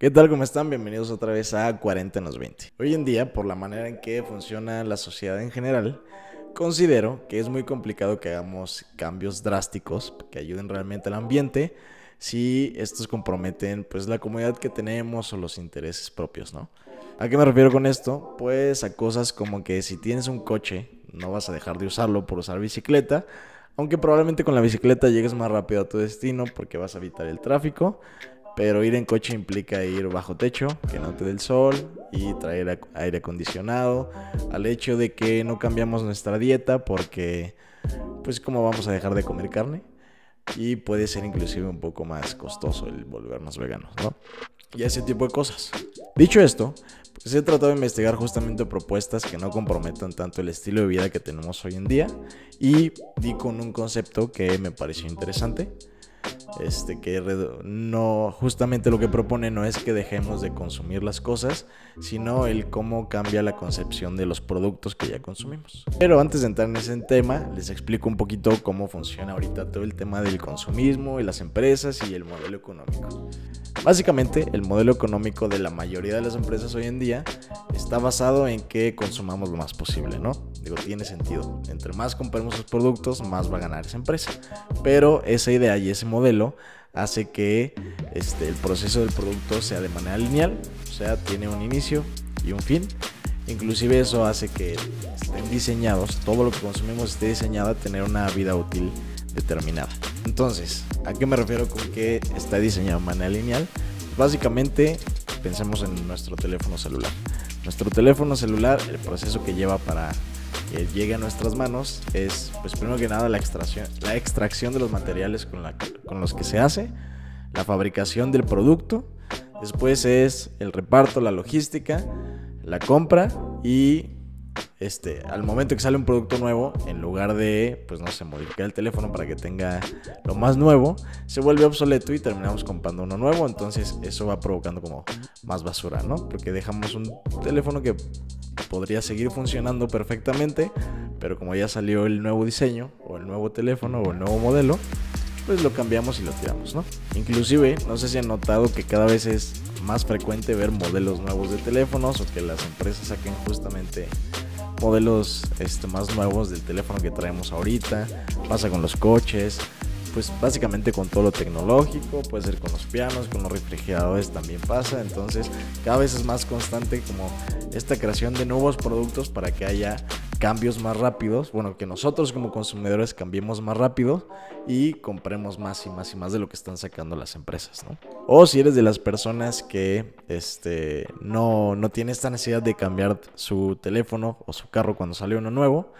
¿Qué tal? ¿Cómo están? Bienvenidos otra vez a 40 20. Hoy en día, por la manera en que funciona la sociedad en general, considero que es muy complicado que hagamos cambios drásticos que ayuden realmente al ambiente si estos comprometen pues la comodidad que tenemos o los intereses propios, ¿no? ¿A qué me refiero con esto? Pues a cosas como que si tienes un coche, no vas a dejar de usarlo por usar bicicleta, aunque probablemente con la bicicleta llegues más rápido a tu destino porque vas a evitar el tráfico, pero ir en coche implica ir bajo techo, que no te dé el sol y traer aire acondicionado. Al hecho de que no cambiamos nuestra dieta porque, pues, ¿cómo vamos a dejar de comer carne? Y puede ser inclusive un poco más costoso el volvernos veganos, ¿no? Y ese tipo de cosas. Dicho esto, pues he tratado de investigar justamente propuestas que no comprometan tanto el estilo de vida que tenemos hoy en día y di con un concepto que me pareció interesante este, que no, justamente lo que propone no es que dejemos de consumir las cosas, sino el cómo cambia la concepción de los productos que ya consumimos. Pero antes de entrar en ese tema, les explico un poquito cómo funciona ahorita todo el tema del consumismo y las empresas y el modelo económico. Básicamente, el modelo económico de la mayoría de las empresas hoy en día está basado en que consumamos lo más posible, ¿no? Tiene sentido. Entre más compremos sus productos, más va a ganar esa empresa. Pero esa idea y ese modelo hace que este, el proceso del producto sea de manera lineal, o sea, tiene un inicio y un fin. Inclusive eso hace que estén diseñados, todo lo que consumimos esté diseñado a tener una vida útil determinada. Entonces, ¿a qué me refiero con que está diseñado de manera lineal? Básicamente, pensemos en nuestro teléfono celular. Nuestro teléfono celular, el proceso que lleva para que llegue a nuestras manos es, pues primero que nada, la extracción, la extracción de los materiales con, con los que se hace, la fabricación del producto, después es el reparto, la logística, la compra y este, al momento que sale un producto nuevo, en lugar de, pues no sé, modificar el teléfono para que tenga lo más nuevo, se vuelve obsoleto y terminamos comprando uno nuevo. Entonces eso va provocando como más basura, ¿no? Porque dejamos un teléfono que podría seguir funcionando perfectamente, pero como ya salió el nuevo diseño, o el nuevo teléfono, o el nuevo modelo, pues lo cambiamos y lo tiramos, ¿no? Inclusive, no sé si han notado que cada vez es más frecuente ver modelos nuevos de teléfonos o que las empresas saquen justamente modelos este, más nuevos del teléfono que traemos ahorita, pasa con los coches, pues básicamente con todo lo tecnológico, puede ser con los pianos, con los refrigeradores también pasa, entonces cada vez es más constante como esta creación de nuevos productos para que haya cambios más rápidos, bueno, que nosotros como consumidores cambiemos más rápido y compremos más y más y más de lo que están sacando las empresas, ¿no? O si eres de las personas que este, no, no tiene esta necesidad de cambiar su teléfono o su carro cuando sale uno nuevo,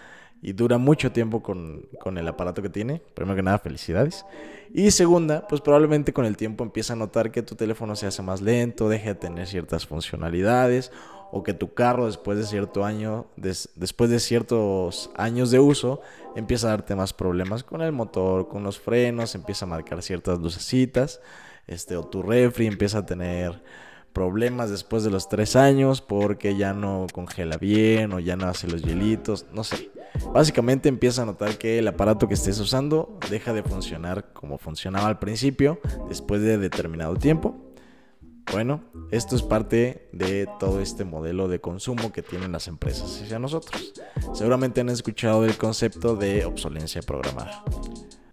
y dura mucho tiempo con, con, el aparato que tiene. Primero que nada, felicidades. Y segunda, pues probablemente con el tiempo empieza a notar que tu teléfono se hace más lento, deja de tener ciertas funcionalidades o que tu carro después de cierto año, después de ciertos años de uso, empieza a darte más problemas con el motor, con los frenos, empieza a marcar ciertas lucecitas, este, o tu refri empieza a tener problemas después de los tres años porque ya no congela bien o ya no hace los hielitos, no sé. Básicamente empieza a notar que el aparato que estés usando deja de funcionar como funcionaba al principio después de determinado tiempo bueno, esto es parte de todo este modelo de consumo que tienen las empresas hacia nosotros. Seguramente han escuchado el concepto de obsolencia programada.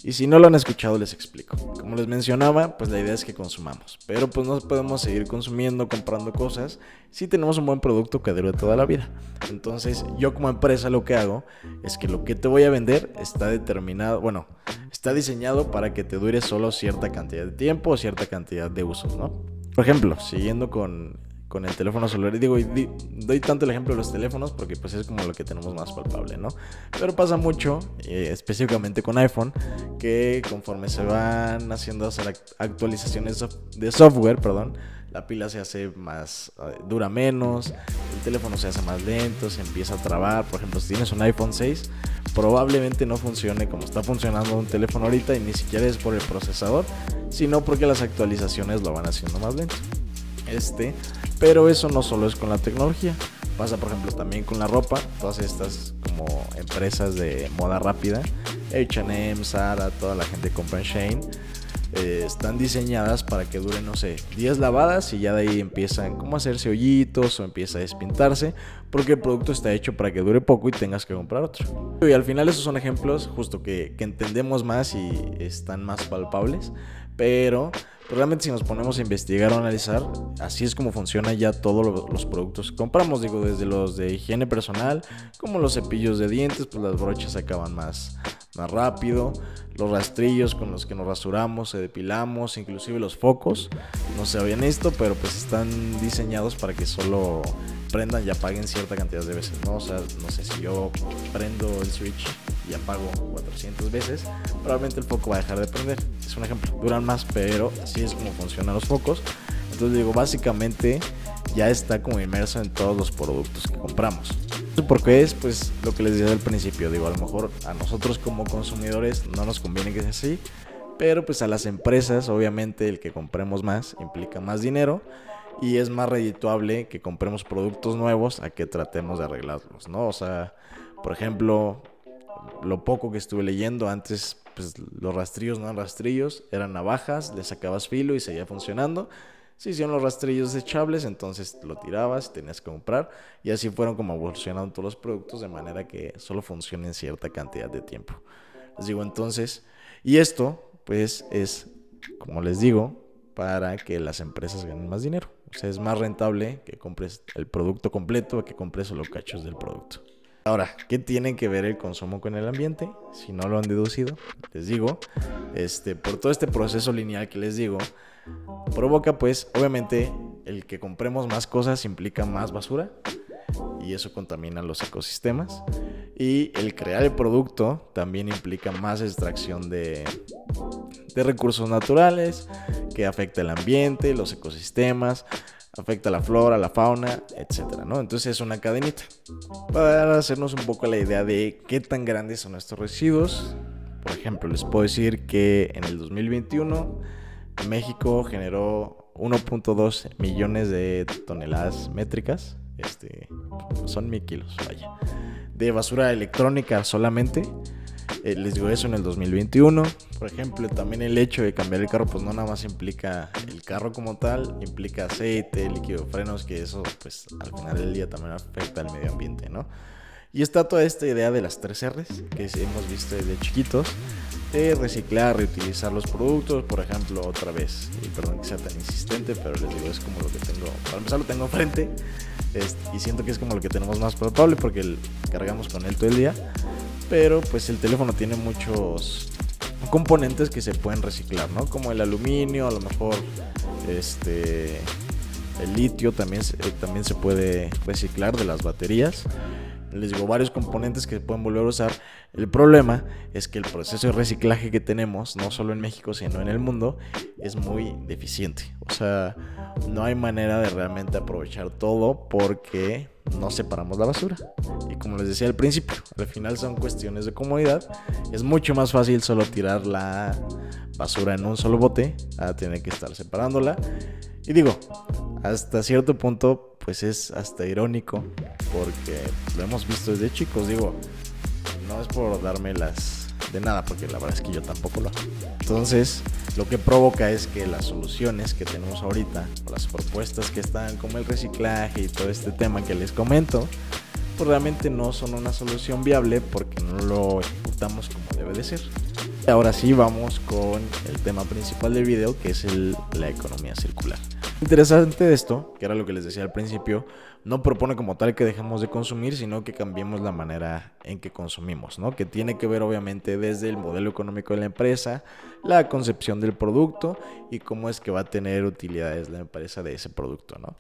Y si no lo han escuchado, les explico. Como les mencionaba, pues la idea es que consumamos. Pero pues no podemos seguir consumiendo, comprando cosas, si tenemos un buen producto que dure toda la vida. Entonces, yo como empresa lo que hago es que lo que te voy a vender está determinado, bueno, está diseñado para que te dure solo cierta cantidad de tiempo o cierta cantidad de usos, ¿no? Por ejemplo, siguiendo con, el teléfono celular, digo, y doy tanto el ejemplo de los teléfonos porque pues es como lo que tenemos más palpable, ¿no? Pero pasa mucho, eh, específicamente con iPhone, que conforme se van haciendo actualizaciones de software, perdón, la pila se hace más, eh, dura menos, el teléfono se hace más lento, se empieza a trabar. Por ejemplo, si tienes un iPhone 6, probablemente no funcione como está funcionando un teléfono ahorita y ni siquiera es por el procesador, sino porque las actualizaciones lo van haciendo más lento. Este, pero eso no solo es con la tecnología, pasa por ejemplo también con la ropa, todas estas como empresas de moda rápida, H&M, Zara, toda la gente compra en Shane, eh, están diseñadas para que duren, no sé, 10 lavadas y ya de ahí empiezan como a hacerse hoyitos o empieza a despintarse, porque el producto está hecho para que dure poco y tengas que comprar otro. Y al final esos son ejemplos justo que, que entendemos más y están más palpables, pero realmente si nos ponemos a investigar o analizar, así es como funciona ya todos los productos que compramos. Digo, desde los de higiene personal, como los cepillos de dientes, pues las brochas acaban más, más rápido. Los rastrillos con los que nos rasuramos, se depilamos, inclusive los focos. No se habían esto, pero pues están diseñados para que solo prendan y apaguen cierta cantidad de veces, ¿no? O sea, no sé si yo prendo el switch y apago 400 veces, probablemente el foco va a dejar de prender. Es un ejemplo. Duran más, pero así es como funcionan los focos. Entonces digo, básicamente ya está como inmerso en todos los productos que compramos. ¿Por qué es? Pues lo que les decía al principio, digo, a lo mejor a nosotros como consumidores no nos conviene que sea así, pero pues a las empresas obviamente el que compremos más implica más dinero y es más redituable que compremos productos nuevos a que tratemos de arreglarlos, ¿no? O sea, por ejemplo, lo poco que estuve leyendo antes, pues los rastrillos no eran rastrillos, eran navajas, le sacabas filo y seguía funcionando. Se hicieron los rastrillos desechables, entonces lo tirabas, tenías que comprar y así fueron como evolucionando todos los productos de manera que solo funcionen cierta cantidad de tiempo. Les digo entonces, y esto pues es, como les digo, para que las empresas ganen más dinero. O sea, es más rentable que compres el producto completo que compres solo cachos del producto. Ahora, ¿qué tiene que ver el consumo con el ambiente? Si no lo han deducido, les digo, este, por todo este proceso lineal que les digo, provoca pues, obviamente, el que compremos más cosas implica más basura y eso contamina los ecosistemas. Y el crear el producto también implica más extracción de, de recursos naturales que afecta el ambiente, los ecosistemas, afecta la flora, la fauna, etcétera, ¿no? Entonces es una cadenita. Para hacernos un poco la idea de qué tan grandes son estos residuos, por ejemplo, les puedo decir que en el 2021 México generó 1.2 millones de toneladas métricas, este, son mil kilos, vaya, de basura electrónica solamente. Eh, les digo eso en el 2021. Por ejemplo, también el hecho de cambiar el carro, pues no nada más implica el carro como tal, implica aceite, líquido, frenos, que eso, pues al final del día también afecta al medio ambiente, ¿no? Y está toda esta idea de las tres R's que hemos visto desde chiquitos, de reciclar, reutilizar los productos, por ejemplo, otra vez, y perdón que sea tan insistente, pero les digo, es como lo que tengo, para empezar lo tengo enfrente, y siento que es como lo que tenemos más probable porque cargamos con él todo el día pero pues el teléfono tiene muchos componentes que se pueden reciclar, ¿no? Como el aluminio, a lo mejor este el litio también, eh, también se puede reciclar de las baterías. Les digo, varios componentes que se pueden volver a usar. El problema es que el proceso de reciclaje que tenemos, no solo en México, sino en el mundo, es muy deficiente. O sea, no hay manera de realmente aprovechar todo porque no separamos la basura. Y como les decía al principio, al final son cuestiones de comodidad. Es mucho más fácil solo tirar la basura en un solo bote a tener que estar separándola. Y digo, hasta cierto punto, pues es hasta irónico, porque lo hemos visto desde chicos. Digo, no es por darme las de nada, porque la verdad es que yo tampoco lo hago. Entonces, lo que provoca es que las soluciones que tenemos ahorita, las propuestas que están como el reciclaje y todo este tema que les comento, pues realmente no son una solución viable porque no lo ejecutamos como debe de ser. Ahora sí vamos con el tema principal del video que es la economía circular. Interesante de esto, que era lo que les decía al principio, no propone como tal que dejemos de consumir, sino que cambiemos la manera en que consumimos, ¿no? Que tiene que ver obviamente desde el modelo económico de la empresa, la concepción del producto y cómo es que va a tener utilidades la empresa de ese producto, ¿no?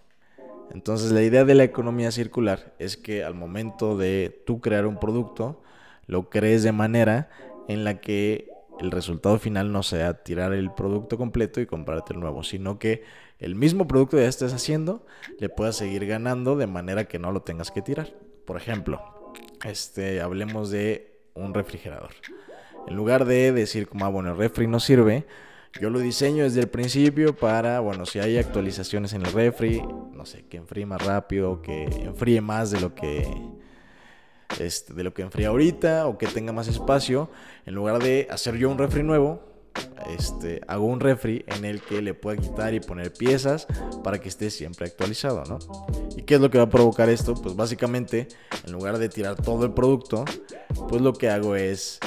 Entonces la idea de la economía circular es que al momento de tú crear un producto, lo crees de manera en la que el resultado final no sea tirar el producto completo y comprarte el nuevo, sino que el mismo producto que ya estés haciendo le puedas seguir ganando de manera que no lo tengas que tirar. Por ejemplo, este, hablemos de un refrigerador. En lugar de decir como, ah, bueno, el refri no sirve, yo lo diseño desde el principio para, bueno, si hay actualizaciones en el refri, no sé, que enfríe más rápido, que enfríe más de lo que este, de lo que enfría ahorita o que tenga más espacio, en lugar de hacer yo un refri nuevo, este, hago un refri en el que le pueda quitar y poner piezas para que esté siempre actualizado, ¿no? ¿Y qué es lo que va a provocar esto? Pues básicamente, en lugar de tirar todo el producto, pues lo que hago es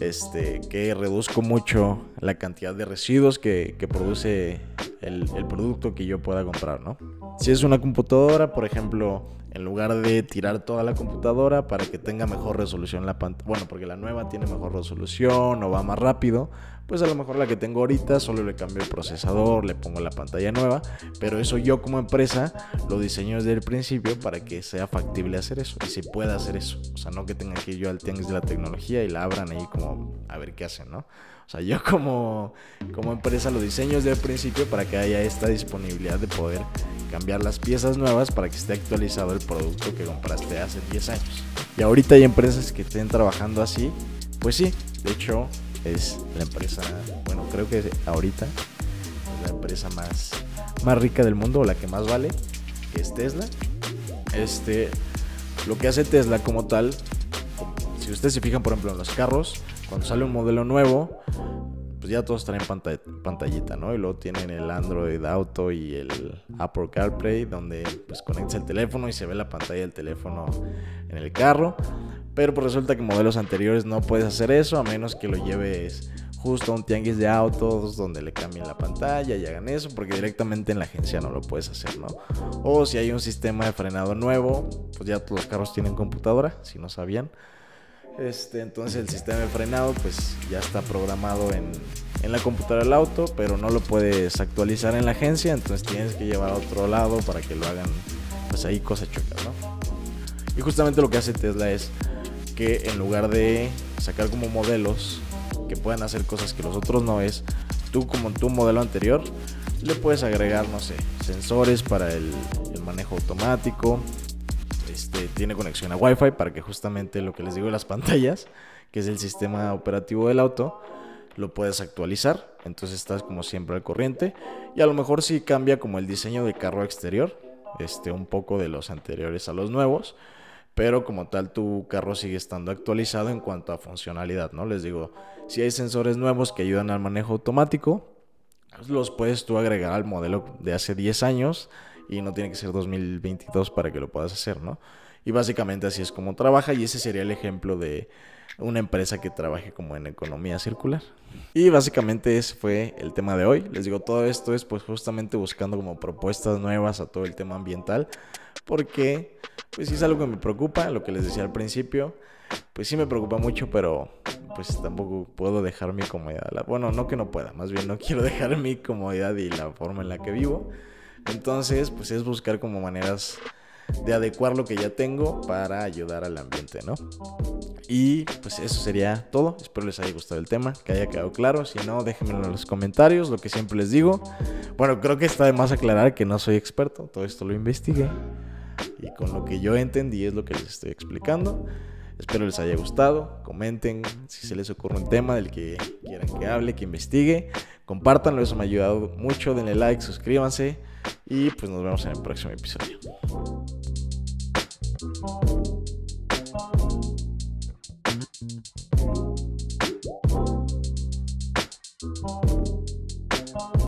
este, que reduzco mucho la cantidad de residuos que, produce el, producto que yo pueda comprar, ¿no? Si es una computadora, por ejemplo, en lugar de tirar toda la computadora para que tenga mejor resolución la pantalla, bueno, porque la nueva tiene mejor resolución o va más rápido, pues a lo mejor la que tengo ahorita solo le cambio el procesador, le pongo la pantalla nueva, pero eso yo como empresa lo diseño desde el principio para que sea factible hacer eso y se pueda hacer eso. O sea, no que tenga que ir yo al tianguis de la tecnología y la abran ahí como a ver qué hacen, ¿no? O sea, yo como, como empresa lo diseño desde el principio para que haya esta disponibilidad de poder cambiar las piezas nuevas para que esté actualizado el producto que compraste hace 10 años. Y ahorita hay empresas que estén trabajando así, pues sí, de hecho es la empresa, bueno, creo que ahorita es la empresa más, más rica del mundo o la que más vale, que es Tesla. Este, lo que hace Tesla como tal, si ustedes se fijan por ejemplo en los carros, cuando sale un modelo nuevo, pues ya todos traen pantallita, ¿no? Y luego tienen el Android Auto y el Apple CarPlay, donde pues conectas el teléfono y se ve la pantalla del teléfono en el carro. Pero pues resulta que modelos anteriores no puedes hacer eso a menos que lo lleves justo a un tianguis de autos donde le cambien la pantalla y hagan eso, porque directamente en la agencia no lo puedes hacer, ¿no? O si hay un sistema de frenado nuevo, pues ya todos los carros tienen computadora, si no sabían. Este, entonces el sistema de frenado pues ya está programado en, en, la computadora del auto, pero no lo puedes actualizar en la agencia, entonces tienes que llevar a otro lado para que lo hagan, pues ahí cosa chueca, ¿no? Y justamente lo que hace Tesla es que en lugar de sacar como modelos que puedan hacer cosas que los otros no es, tú como en tu modelo anterior le puedes agregar, no sé, sensores para el, manejo automático, este, tiene conexión a Wi-Fi para que justamente lo que les digo de las pantallas, que es el sistema operativo del auto, lo puedes actualizar, entonces estás como siempre al corriente. Y a lo mejor sí cambia como el diseño del carro exterior, este, un poco de los anteriores a los nuevos, pero como tal tu carro sigue estando actualizado en cuanto a funcionalidad, ¿no? Les digo, si hay sensores nuevos que ayudan al manejo automático, los puedes tú agregar al modelo de hace 10 años y no tiene que ser 2022 para que lo puedas hacer, ¿no? Y básicamente así es como trabaja y ese sería el ejemplo de una empresa que trabaje como en economía circular. Y básicamente ese fue el tema de hoy. Les digo, todo esto es pues justamente buscando como propuestas nuevas a todo el tema ambiental porque pues sí es algo que me preocupa, lo que les decía al principio, pues sí me preocupa mucho, pero pues tampoco puedo dejar mi comodidad. Bueno, no que no pueda, más bien no quiero dejar mi comodidad y la forma en la que vivo. Entonces, pues es buscar como maneras de adecuar lo que ya tengo para ayudar al ambiente, ¿no? Y pues eso sería todo. Espero les haya gustado el tema, que haya quedado claro. Si no, déjenmelo en los comentarios, lo que siempre les digo. Bueno, creo que está de más aclarar que no soy experto, todo esto lo investigué. Y con lo que yo entendí es lo que les estoy explicando. Espero les haya gustado. Comenten si se les ocurre un tema del que quieran que hable, que investigue. Compártanlo, eso me ha ayudado mucho. Denle like, suscríbanse. Y pues nos vemos en el próximo episodio.